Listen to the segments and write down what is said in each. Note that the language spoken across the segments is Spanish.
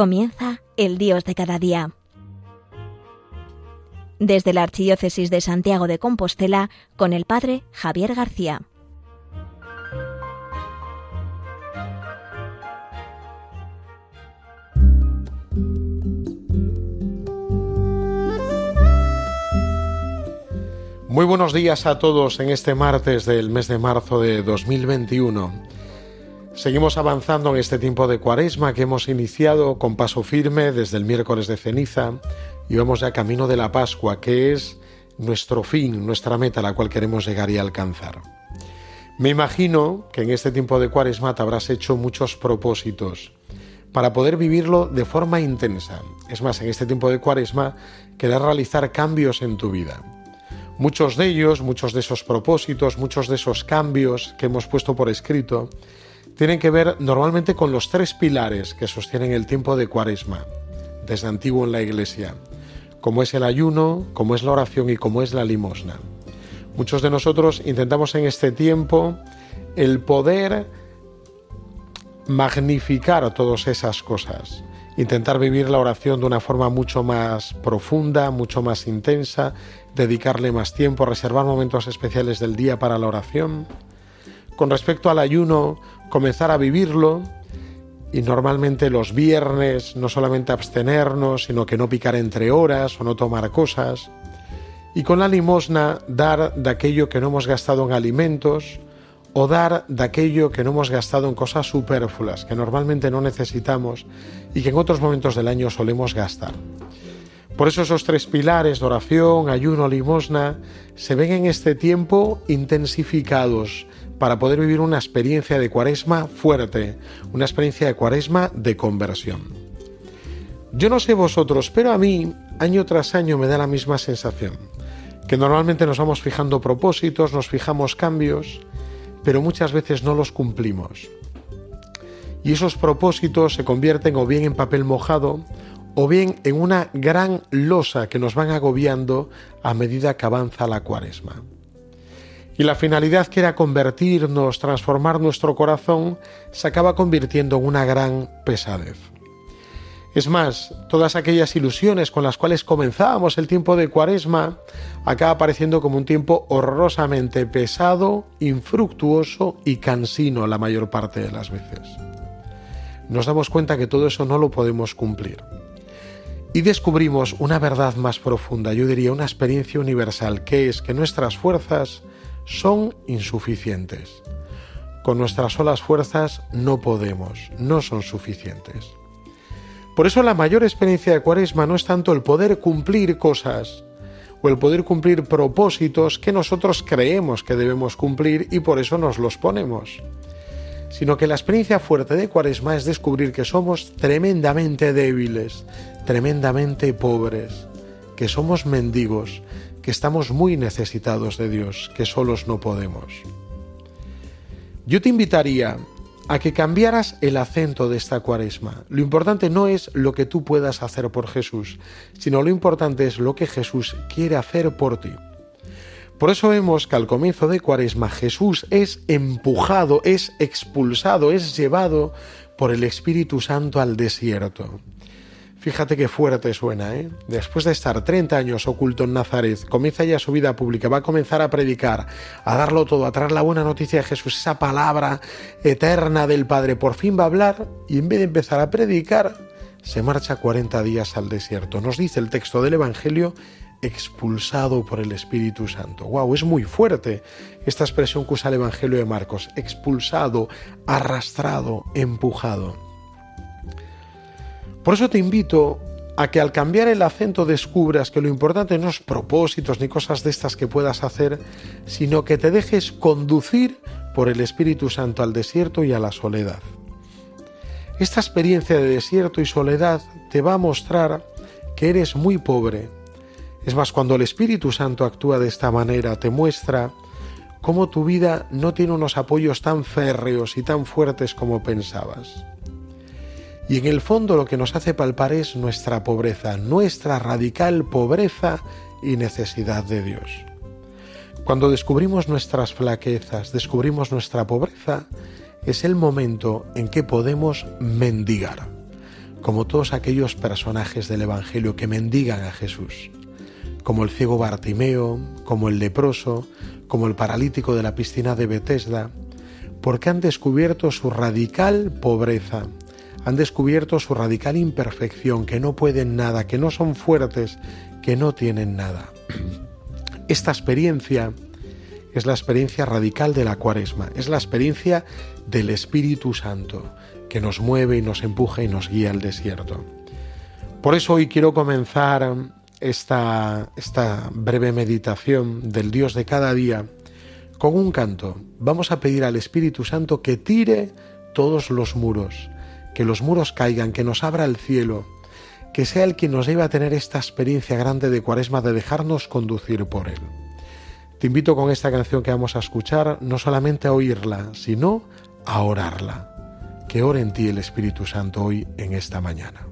Comienza el Dios de cada día. Desde la Archidiócesis de Santiago de Compostela, con el Padre Javier García. Muy buenos días a todos en este martes del mes de marzo de 2021. Seguimos avanzando en este tiempo de cuaresma que hemos iniciado con paso firme desde el miércoles de ceniza y vamos ya camino de la Pascua, que es nuestro fin, nuestra meta a la cual queremos llegar y alcanzar. Me imagino que en este tiempo de cuaresma te habrás hecho muchos propósitos para poder vivirlo de forma intensa. Es más, en este tiempo de cuaresma querrás realizar cambios en tu vida. Muchos de ellos, muchos de esos propósitos, muchos de esos cambios que hemos puesto por escrito, tienen que ver normalmente con los tres pilares que sostienen el tiempo de cuaresma, desde antiguo en la iglesia, como es el ayuno, como es la oración y como es la limosna. Muchos de nosotros intentamos en este tiempo el poder magnificar todas esas cosas, intentar vivir la oración de una forma mucho más profunda, mucho más intensa, dedicarle más tiempo, reservar momentos especiales del día para la oración. Con respecto al ayuno, comenzar a vivirlo y normalmente los viernes no solamente abstenernos, sino que no picar entre horas o no tomar cosas. Y con la limosna dar de aquello que no hemos gastado en alimentos o dar de aquello que no hemos gastado en cosas superfluas que normalmente no necesitamos y que en otros momentos del año solemos gastar. Por eso esos tres pilares oración, ayuno, limosna se ven en este tiempo intensificados para poder vivir una experiencia de cuaresma fuerte, una experiencia de cuaresma de conversión. Yo no sé vosotros, pero a mí año tras año me da la misma sensación, que normalmente nos vamos fijando propósitos, nos fijamos cambios, pero muchas veces no los cumplimos. Y esos propósitos se convierten o bien en papel mojado o bien en una gran losa que nos van agobiando a medida que avanza la cuaresma. Y la finalidad que era convertirnos, transformar nuestro corazón, se acaba convirtiendo en una gran pesadez. Es más, todas aquellas ilusiones con las cuales comenzábamos el tiempo de cuaresma acaba pareciendo como un tiempo horrorosamente pesado, infructuoso y cansino la mayor parte de las veces. Nos damos cuenta que todo eso no lo podemos cumplir y descubrimos una verdad más profunda, yo diría una experiencia universal, que es que nuestras fuerzas son insuficientes. Con nuestras solas fuerzas no podemos, no son suficientes. Por eso la mayor experiencia de Cuaresma no es tanto el poder cumplir cosas o el poder cumplir propósitos que nosotros creemos que debemos cumplir y por eso nos los ponemos sino que la experiencia fuerte de Cuaresma es descubrir que somos tremendamente débiles, tremendamente pobres, que somos mendigos, que estamos muy necesitados de Dios, que solos no podemos. Yo te invitaría a que cambiaras el acento de esta cuaresma. Lo importante no es lo que tú puedas hacer por Jesús, sino lo importante es lo que Jesús quiere hacer por ti. Por eso vemos que al comienzo de Cuaresma Jesús es empujado, es expulsado, es llevado por el Espíritu Santo al desierto. Fíjate qué fuerte suena, ¿eh? Después de estar 30 años oculto en Nazaret, comienza ya su vida pública, va a comenzar a predicar, a darlo todo, a traer la buena noticia de Jesús, esa palabra eterna del Padre. Por fin va a hablar y en vez de empezar a predicar, se marcha 40 días al desierto. Nos dice el texto del Evangelio expulsado por el Espíritu Santo. ¡Wow! Es muy fuerte esta expresión que usa el Evangelio de Marcos. Expulsado, arrastrado, empujado. Por eso te invito a que al cambiar el acento descubras que lo importante no es propósitos ni cosas de estas que puedas hacer, sino que te dejes conducir por el Espíritu Santo al desierto y a la soledad. Esta experiencia de desierto y soledad te va a mostrar que eres muy pobre, es más, cuando el Espíritu Santo actúa de esta manera, te muestra cómo tu vida no tiene unos apoyos tan férreos y tan fuertes como pensabas. Y en el fondo lo que nos hace palpar es nuestra pobreza, nuestra radical pobreza y necesidad de Dios. Cuando descubrimos nuestras flaquezas, descubrimos nuestra pobreza, es el momento en que podemos mendigar. como todos aquellos personajes del Evangelio que mendigan a Jesús, como el ciego Bartimeo, como el leproso, como el paralítico de la piscina de Bethesda, porque han descubierto su radical pobreza, han descubierto su radical imperfección, que no pueden nada, que no son fuertes, que no tienen nada. Esta experiencia es la experiencia radical de la cuaresma, es la experiencia del Espíritu Santo que nos mueve y nos empuja y nos guía al desierto. Por eso hoy quiero comenzar esta, esta breve meditación del Dios de cada día con un canto. Vamos a pedir al Espíritu Santo que tire todos los muros, que los muros caigan, que nos abra el cielo, que sea el quien nos lleve a tener esta experiencia grande de cuaresma de dejarnos conducir por él. Te invito con esta canción que vamos a escuchar no solamente a oírla, sino a orarla. Que ore en ti el Espíritu Santo hoy en esta mañana.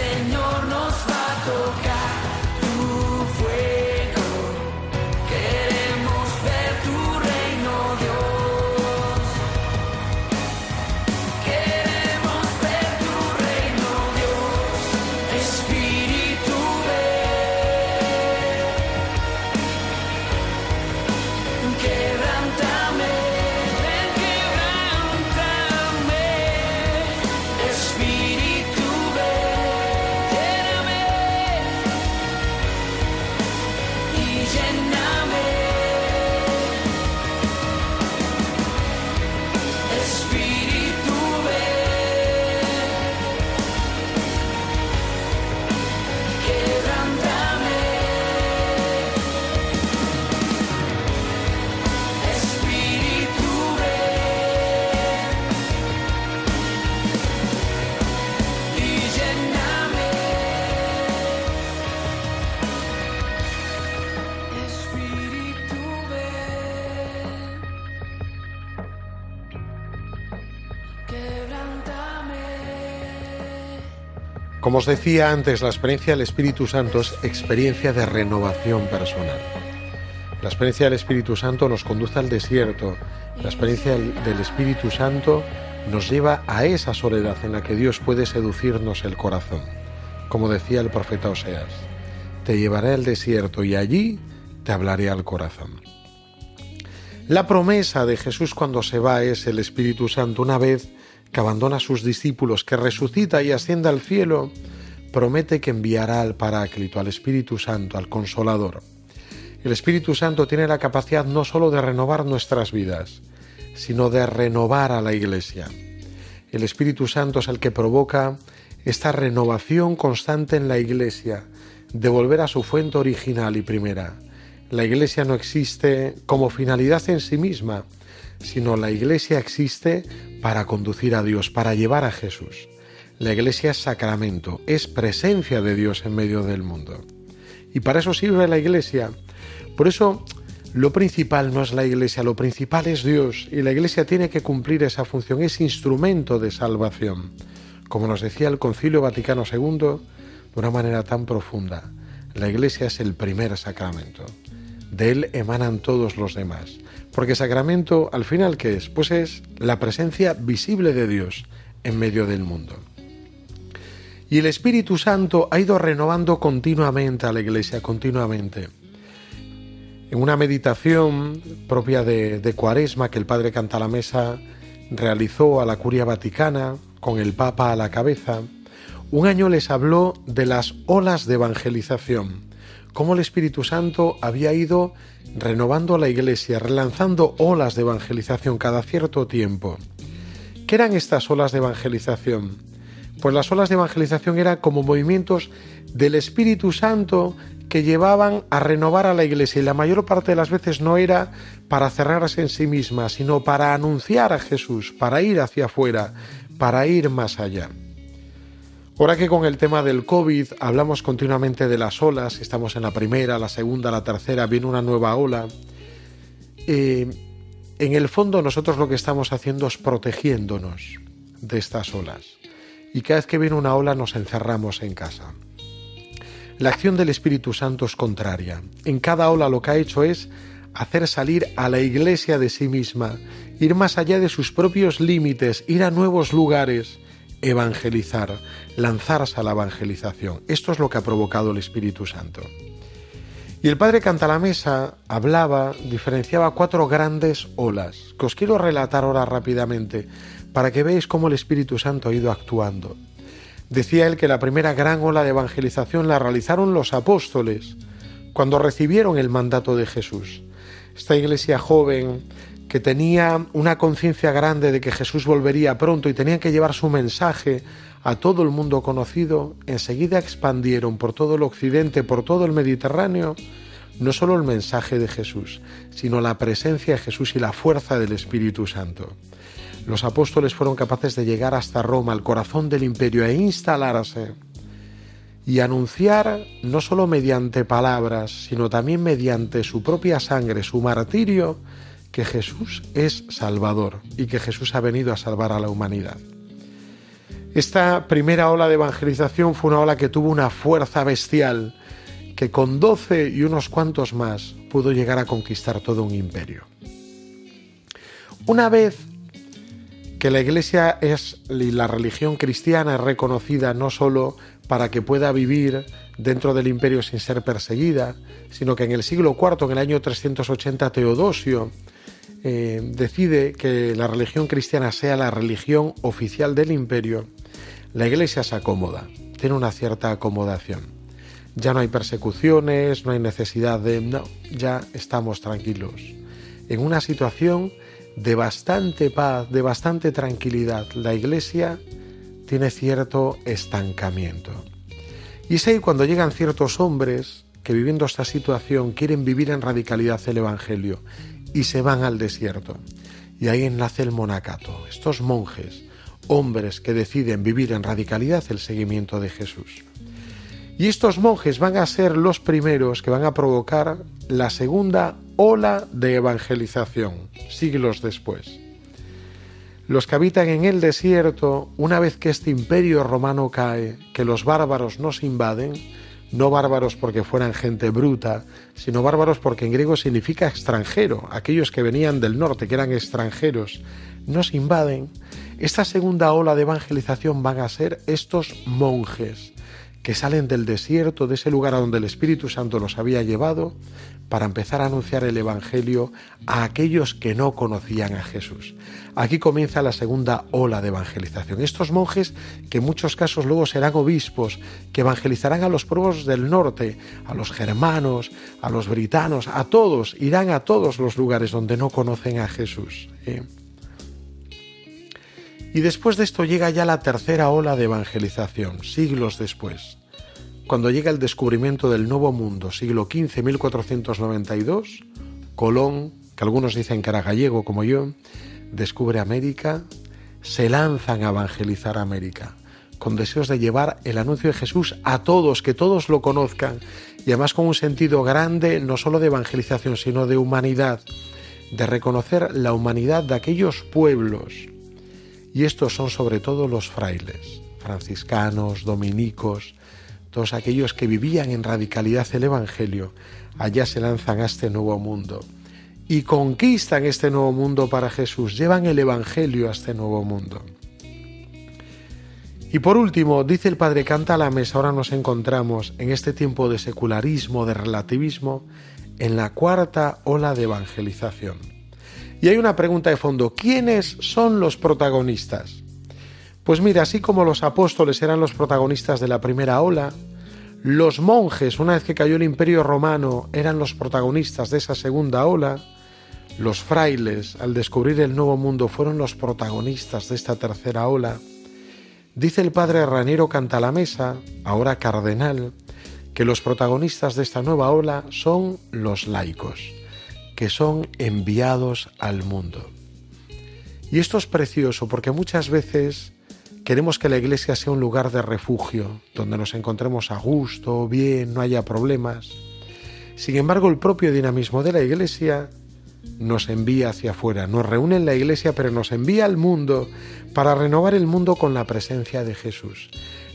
Señor. Como os decía antes, la experiencia del Espíritu Santo es experiencia de renovación personal. La experiencia del Espíritu Santo nos conduce al desierto. La experiencia del Espíritu Santo nos lleva a esa soledad en la que Dios puede seducirnos el corazón. Como decía el profeta Oseas, te llevaré al desierto y allí te hablaré al corazón. La promesa de Jesús cuando se va es el Espíritu Santo una vez que abandona a sus discípulos, que resucita y asciende al cielo, promete que enviará al Paráclito, al Espíritu Santo, al Consolador. El Espíritu Santo tiene la capacidad no sólo de renovar nuestras vidas, sino de renovar a la Iglesia. El Espíritu Santo es el que provoca esta renovación constante en la Iglesia, de volver a su fuente original y primera. La Iglesia no existe como finalidad en sí misma, sino la Iglesia existe para conducir a Dios, para llevar a Jesús. La Iglesia es sacramento, es presencia de Dios en medio del mundo. Y para eso sirve la Iglesia. Por eso lo principal no es la Iglesia, lo principal es Dios y la Iglesia tiene que cumplir esa función, es instrumento de salvación. Como nos decía el Concilio Vaticano II, de una manera tan profunda, la Iglesia es el primer sacramento. De él emanan todos los demás. Porque sacramento, al final, ¿qué es? Pues es la presencia visible de Dios en medio del mundo. Y el Espíritu Santo ha ido renovando continuamente a la Iglesia, continuamente. En una meditación propia de, de Cuaresma que el Padre Cantalamesa realizó a la Curia Vaticana, con el Papa a la cabeza, un año les habló de las olas de evangelización, cómo el Espíritu Santo había ido renovando la Iglesia, relanzando olas de evangelización cada cierto tiempo. ¿Qué eran estas olas de evangelización? Pues las olas de evangelización eran como movimientos del Espíritu Santo que llevaban a renovar a la iglesia y la mayor parte de las veces no era para cerrarse en sí misma, sino para anunciar a Jesús, para ir hacia afuera, para ir más allá. Ahora que con el tema del COVID hablamos continuamente de las olas, estamos en la primera, la segunda, la tercera, viene una nueva ola, eh, en el fondo nosotros lo que estamos haciendo es protegiéndonos de estas olas. Y cada vez que viene una ola nos encerramos en casa. La acción del Espíritu Santo es contraria. En cada ola lo que ha hecho es hacer salir a la iglesia de sí misma, ir más allá de sus propios límites, ir a nuevos lugares, evangelizar, lanzarse a la evangelización. Esto es lo que ha provocado el Espíritu Santo. Y el padre Cantalamesa hablaba, diferenciaba cuatro grandes olas, que os quiero relatar ahora rápidamente, para que veáis cómo el Espíritu Santo ha ido actuando. Decía él que la primera gran ola de evangelización la realizaron los apóstoles cuando recibieron el mandato de Jesús. Esta iglesia joven que tenía una conciencia grande de que Jesús volvería pronto y tenían que llevar su mensaje a todo el mundo conocido, enseguida expandieron por todo el occidente, por todo el Mediterráneo, no solo el mensaje de Jesús, sino la presencia de Jesús y la fuerza del Espíritu Santo. Los apóstoles fueron capaces de llegar hasta Roma, al corazón del imperio, e instalarse y anunciar no solo mediante palabras, sino también mediante su propia sangre, su martirio, que Jesús es Salvador y que Jesús ha venido a salvar a la humanidad. Esta primera ola de evangelización fue una ola que tuvo una fuerza bestial, que con doce y unos cuantos más pudo llegar a conquistar todo un imperio. Una vez que la Iglesia es y la religión cristiana es reconocida no solo para que pueda vivir dentro del imperio sin ser perseguida, sino que en el siglo IV, en el año 380, Teodosio eh, decide que la religión cristiana sea la religión oficial del imperio, la Iglesia se acomoda, tiene una cierta acomodación. Ya no hay persecuciones, no hay necesidad de... No, ya estamos tranquilos. En una situación de bastante paz, de bastante tranquilidad. La iglesia tiene cierto estancamiento. Y es ahí cuando llegan ciertos hombres que viviendo esta situación quieren vivir en radicalidad el Evangelio y se van al desierto. Y ahí nace el monacato, estos monjes, hombres que deciden vivir en radicalidad el seguimiento de Jesús. Y estos monjes van a ser los primeros que van a provocar la segunda ola de evangelización, siglos después. Los que habitan en el desierto, una vez que este imperio romano cae, que los bárbaros nos invaden, no bárbaros porque fueran gente bruta, sino bárbaros porque en griego significa extranjero, aquellos que venían del norte, que eran extranjeros, nos invaden, esta segunda ola de evangelización van a ser estos monjes que salen del desierto, de ese lugar a donde el Espíritu Santo los había llevado, para empezar a anunciar el Evangelio a aquellos que no conocían a Jesús. Aquí comienza la segunda ola de evangelización. Estos monjes, que en muchos casos luego serán obispos, que evangelizarán a los pueblos del norte, a los germanos, a los britanos, a todos, irán a todos los lugares donde no conocen a Jesús. ¿eh? Y después de esto llega ya la tercera ola de evangelización, siglos después. Cuando llega el descubrimiento del Nuevo Mundo, siglo XV, 1492, Colón, que algunos dicen que era gallego como yo, descubre América, se lanzan a evangelizar América, con deseos de llevar el anuncio de Jesús a todos, que todos lo conozcan, y además con un sentido grande, no solo de evangelización, sino de humanidad, de reconocer la humanidad de aquellos pueblos. Y estos son sobre todo los frailes, franciscanos, dominicos, todos aquellos que vivían en radicalidad el Evangelio, allá se lanzan a este nuevo mundo y conquistan este nuevo mundo para Jesús, llevan el Evangelio a este nuevo mundo. Y por último, dice el Padre Canta a la mesa, ahora nos encontramos en este tiempo de secularismo, de relativismo, en la cuarta ola de evangelización. Y hay una pregunta de fondo, ¿quiénes son los protagonistas? Pues mira, así como los apóstoles eran los protagonistas de la primera ola, los monjes, una vez que cayó el imperio romano, eran los protagonistas de esa segunda ola, los frailes, al descubrir el nuevo mundo, fueron los protagonistas de esta tercera ola. Dice el padre Raniero Cantalamesa, ahora cardenal, que los protagonistas de esta nueva ola son los laicos que son enviados al mundo. Y esto es precioso porque muchas veces queremos que la iglesia sea un lugar de refugio, donde nos encontremos a gusto, bien, no haya problemas. Sin embargo, el propio dinamismo de la iglesia nos envía hacia afuera, nos reúne en la iglesia, pero nos envía al mundo para renovar el mundo con la presencia de Jesús.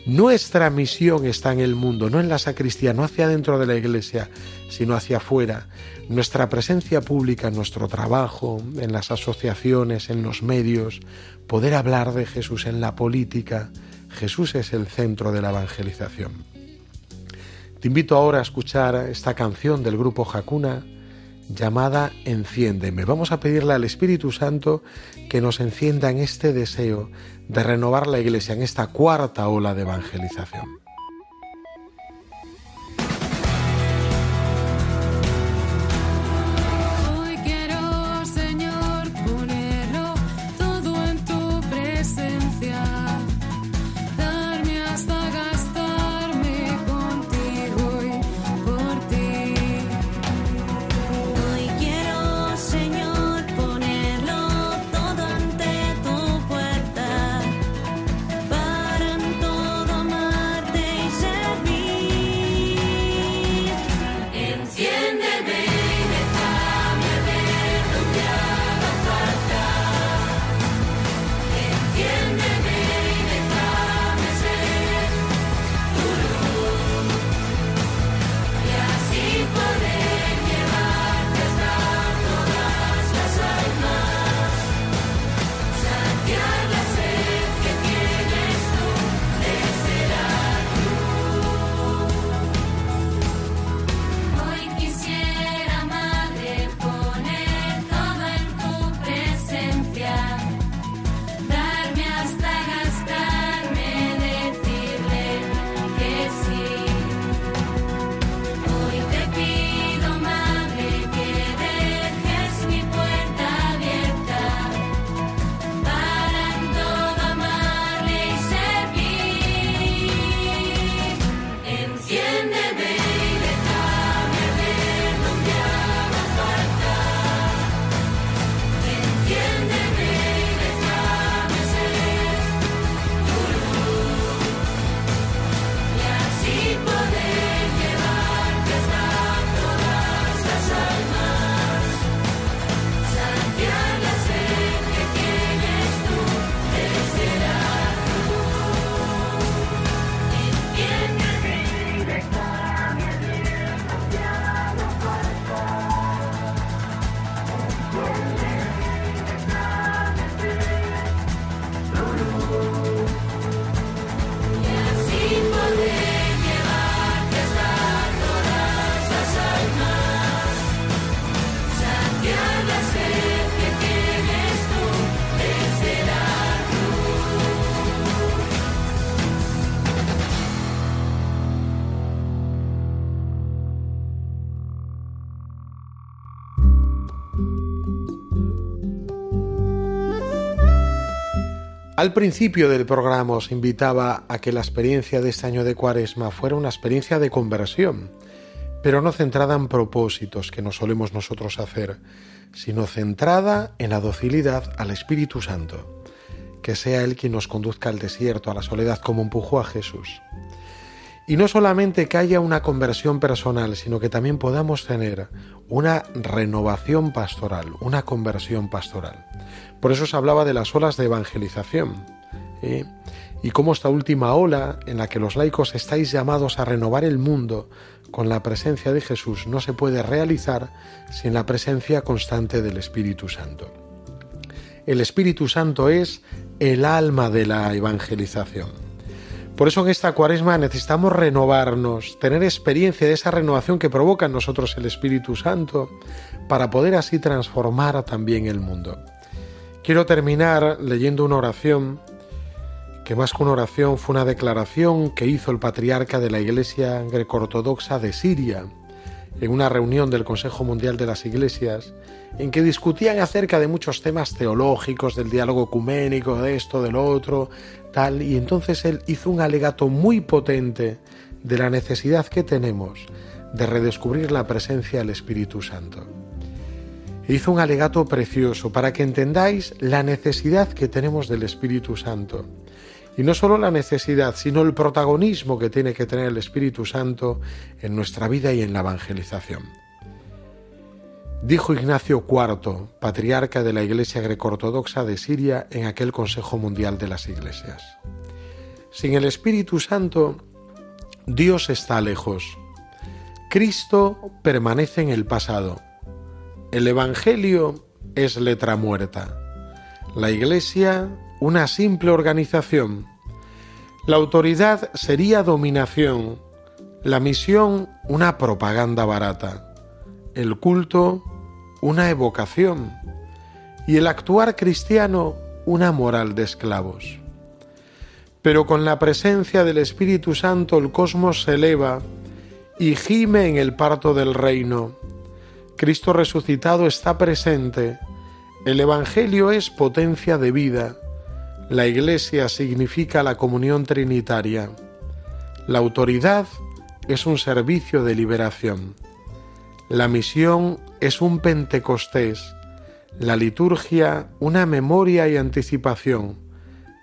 Nuestra misión está en el mundo, no en la sacristía, no hacia dentro de la iglesia, sino hacia afuera. Nuestra presencia pública, nuestro trabajo, en las asociaciones, en los medios, poder hablar de Jesús en la política. Jesús es el centro de la evangelización. Te invito ahora a escuchar esta canción del grupo Hakuna llamada Enciéndeme. Vamos a pedirle al Espíritu Santo que nos encienda en este deseo de renovar la Iglesia en esta cuarta ola de evangelización. Al principio del programa os invitaba a que la experiencia de este año de Cuaresma fuera una experiencia de conversión, pero no centrada en propósitos que no solemos nosotros hacer, sino centrada en la docilidad al Espíritu Santo, que sea Él quien nos conduzca al desierto, a la soledad como empujó a Jesús. Y no solamente que haya una conversión personal, sino que también podamos tener una renovación pastoral, una conversión pastoral. Por eso se hablaba de las olas de evangelización. Y cómo esta última ola en la que los laicos estáis llamados a renovar el mundo con la presencia de Jesús no se puede realizar sin la presencia constante del Espíritu Santo. El Espíritu Santo es el alma de la evangelización. Por eso en esta cuaresma necesitamos renovarnos, tener experiencia de esa renovación que provoca en nosotros el Espíritu Santo, para poder así transformar también el mundo. Quiero terminar leyendo una oración que más que una oración fue una declaración que hizo el patriarca de la Iglesia greco-ortodoxa de Siria en una reunión del Consejo Mundial de las Iglesias en que discutían acerca de muchos temas teológicos, del diálogo ecuménico, de esto, del otro, y entonces él hizo un alegato muy potente de la necesidad que tenemos de redescubrir la presencia del Espíritu Santo hizo un alegato precioso para que entendáis la necesidad que tenemos del Espíritu Santo. Y no solo la necesidad, sino el protagonismo que tiene que tener el Espíritu Santo en nuestra vida y en la evangelización. Dijo Ignacio IV, patriarca de la Iglesia greco-ortodoxa de Siria en aquel Consejo Mundial de las Iglesias. Sin el Espíritu Santo, Dios está lejos. Cristo permanece en el pasado el Evangelio es letra muerta. La Iglesia, una simple organización. La autoridad sería dominación. La misión, una propaganda barata. El culto, una evocación. Y el actuar cristiano, una moral de esclavos. Pero con la presencia del Espíritu Santo el cosmos se eleva y gime en el parto del reino Cristo resucitado está presente. El Evangelio es potencia de vida. La Iglesia significa la comunión trinitaria. La autoridad es un servicio de liberación. La misión es un Pentecostés. La liturgia una memoria y anticipación.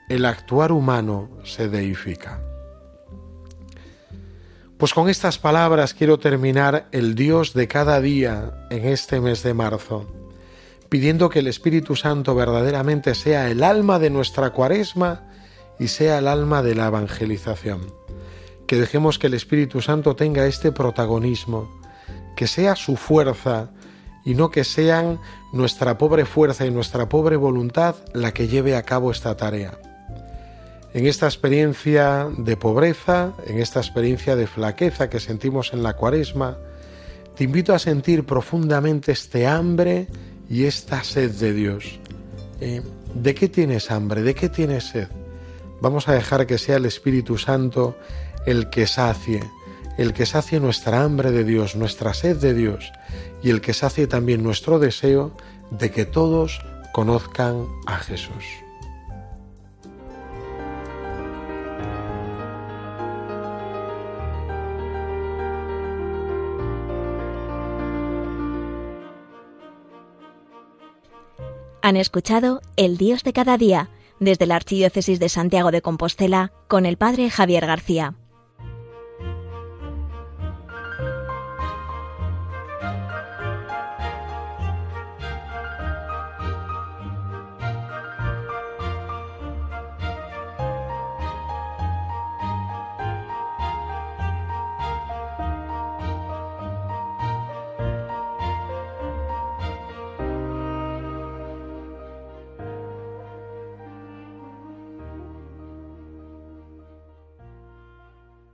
El actuar humano se deifica. Pues con estas palabras quiero terminar el Dios de cada día en este mes de marzo, pidiendo que el Espíritu Santo verdaderamente sea el alma de nuestra cuaresma y sea el alma de la evangelización. Que dejemos que el Espíritu Santo tenga este protagonismo, que sea su fuerza y no que sean nuestra pobre fuerza y nuestra pobre voluntad la que lleve a cabo esta tarea en esta experiencia de pobreza, en esta experiencia de flaqueza que sentimos en la cuaresma, te invito a sentir profundamente este hambre y esta sed de Dios. Eh, ¿De qué tienes hambre? ¿De qué tienes sed? Vamos a dejar que sea el Espíritu Santo el que sacie, el que sacie nuestra hambre de Dios, nuestra sed de Dios y el que sacie también nuestro deseo de que todos conozcan a Jesús. Han escuchado El Dios de cada día desde la Archidiócesis de Santiago de Compostela con el Padre Javier García.